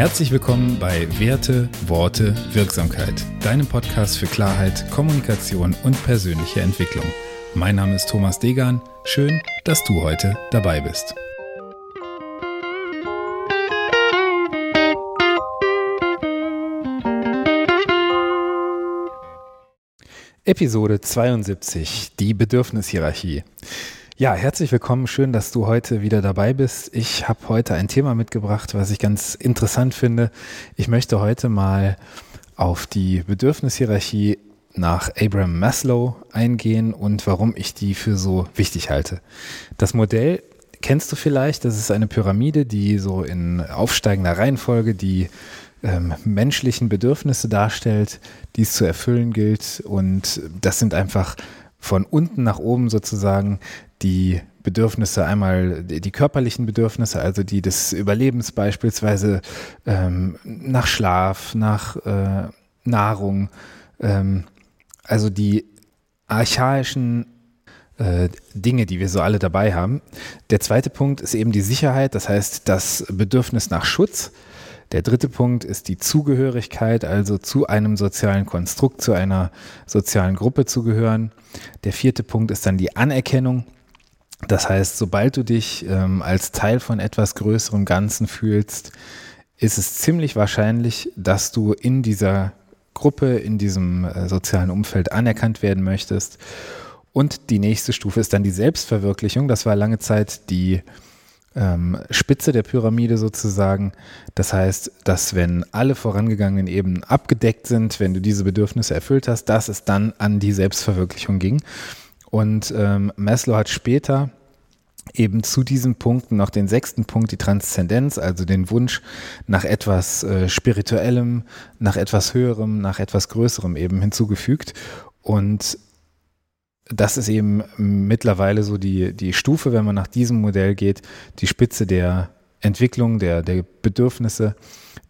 Herzlich willkommen bei Werte, Worte, Wirksamkeit, deinem Podcast für Klarheit, Kommunikation und persönliche Entwicklung. Mein Name ist Thomas Degan. Schön, dass du heute dabei bist. Episode 72, die Bedürfnishierarchie. Ja, herzlich willkommen. Schön, dass du heute wieder dabei bist. Ich habe heute ein Thema mitgebracht, was ich ganz interessant finde. Ich möchte heute mal auf die Bedürfnishierarchie nach Abraham Maslow eingehen und warum ich die für so wichtig halte. Das Modell kennst du vielleicht. Das ist eine Pyramide, die so in aufsteigender Reihenfolge die ähm, menschlichen Bedürfnisse darstellt, die es zu erfüllen gilt. Und das sind einfach von unten nach oben sozusagen die Bedürfnisse, einmal die körperlichen Bedürfnisse, also die des Überlebens beispielsweise ähm, nach Schlaf, nach äh, Nahrung, ähm, also die archaischen äh, Dinge, die wir so alle dabei haben. Der zweite Punkt ist eben die Sicherheit, das heißt das Bedürfnis nach Schutz. Der dritte Punkt ist die Zugehörigkeit, also zu einem sozialen Konstrukt, zu einer sozialen Gruppe zu gehören. Der vierte Punkt ist dann die Anerkennung. Das heißt, sobald du dich ähm, als Teil von etwas größerem Ganzen fühlst, ist es ziemlich wahrscheinlich, dass du in dieser Gruppe, in diesem äh, sozialen Umfeld anerkannt werden möchtest. Und die nächste Stufe ist dann die Selbstverwirklichung. Das war lange Zeit die ähm, Spitze der Pyramide sozusagen. Das heißt, dass wenn alle vorangegangenen Ebenen abgedeckt sind, wenn du diese Bedürfnisse erfüllt hast, dass es dann an die Selbstverwirklichung ging. Und ähm, Maslow hat später eben zu diesen Punkten noch den sechsten Punkt, die Transzendenz, also den Wunsch nach etwas äh, Spirituellem, nach etwas Höherem, nach etwas Größerem eben hinzugefügt. Und das ist eben mittlerweile so die, die Stufe, wenn man nach diesem Modell geht, die Spitze der Entwicklung, der, der Bedürfnisse,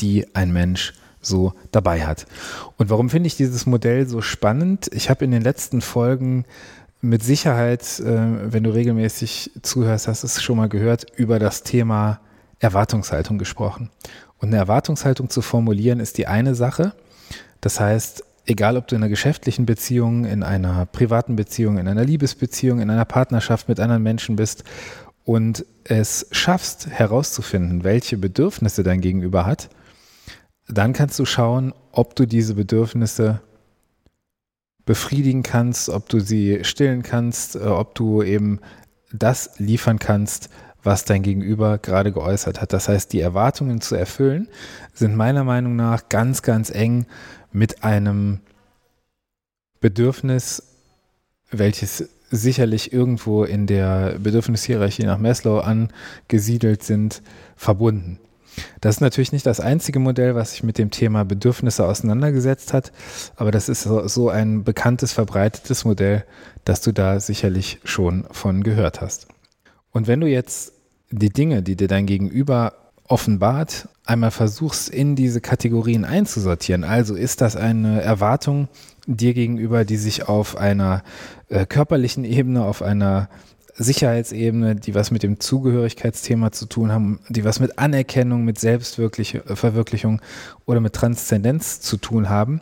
die ein Mensch so dabei hat. Und warum finde ich dieses Modell so spannend? Ich habe in den letzten Folgen mit Sicherheit, äh, wenn du regelmäßig zuhörst, hast du es schon mal gehört, über das Thema Erwartungshaltung gesprochen. Und eine Erwartungshaltung zu formulieren ist die eine Sache. Das heißt, egal ob du in einer geschäftlichen Beziehung, in einer privaten Beziehung, in einer Liebesbeziehung, in einer Partnerschaft mit anderen Menschen bist und es schaffst herauszufinden, welche Bedürfnisse dein Gegenüber hat, dann kannst du schauen, ob du diese Bedürfnisse befriedigen kannst, ob du sie stillen kannst, äh, ob du eben das liefern kannst, was dein Gegenüber gerade geäußert hat. Das heißt, die Erwartungen zu erfüllen sind meiner Meinung nach ganz, ganz eng mit einem Bedürfnis, welches sicherlich irgendwo in der Bedürfnishierarchie nach Maslow angesiedelt sind, verbunden. Das ist natürlich nicht das einzige Modell, was sich mit dem Thema Bedürfnisse auseinandergesetzt hat, aber das ist so ein bekanntes, verbreitetes Modell, dass du da sicherlich schon von gehört hast. Und wenn du jetzt die Dinge, die dir dein Gegenüber offenbart, einmal versuchst, in diese Kategorien einzusortieren. Also ist das eine Erwartung dir gegenüber, die sich auf einer äh, körperlichen Ebene, auf einer Sicherheitsebene, die was mit dem Zugehörigkeitsthema zu tun haben, die was mit Anerkennung, mit Selbstverwirklichung oder mit Transzendenz zu tun haben,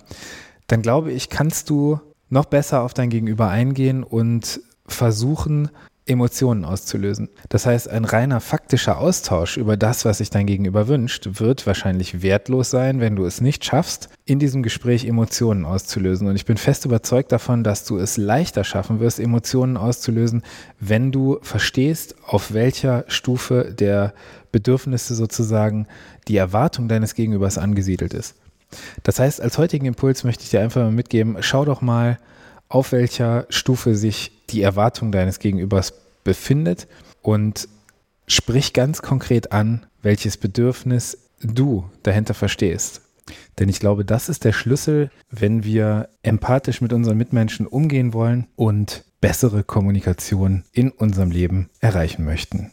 dann glaube ich, kannst du noch besser auf dein Gegenüber eingehen und versuchen, Emotionen auszulösen. Das heißt, ein reiner faktischer Austausch über das, was sich dein Gegenüber wünscht, wird wahrscheinlich wertlos sein, wenn du es nicht schaffst, in diesem Gespräch Emotionen auszulösen. Und ich bin fest überzeugt davon, dass du es leichter schaffen wirst, Emotionen auszulösen, wenn du verstehst, auf welcher Stufe der Bedürfnisse sozusagen die Erwartung deines Gegenübers angesiedelt ist. Das heißt, als heutigen Impuls möchte ich dir einfach mal mitgeben, schau doch mal, auf welcher Stufe sich die Erwartung deines Gegenübers befindet und sprich ganz konkret an, welches Bedürfnis du dahinter verstehst. Denn ich glaube, das ist der Schlüssel, wenn wir empathisch mit unseren Mitmenschen umgehen wollen und bessere Kommunikation in unserem Leben erreichen möchten.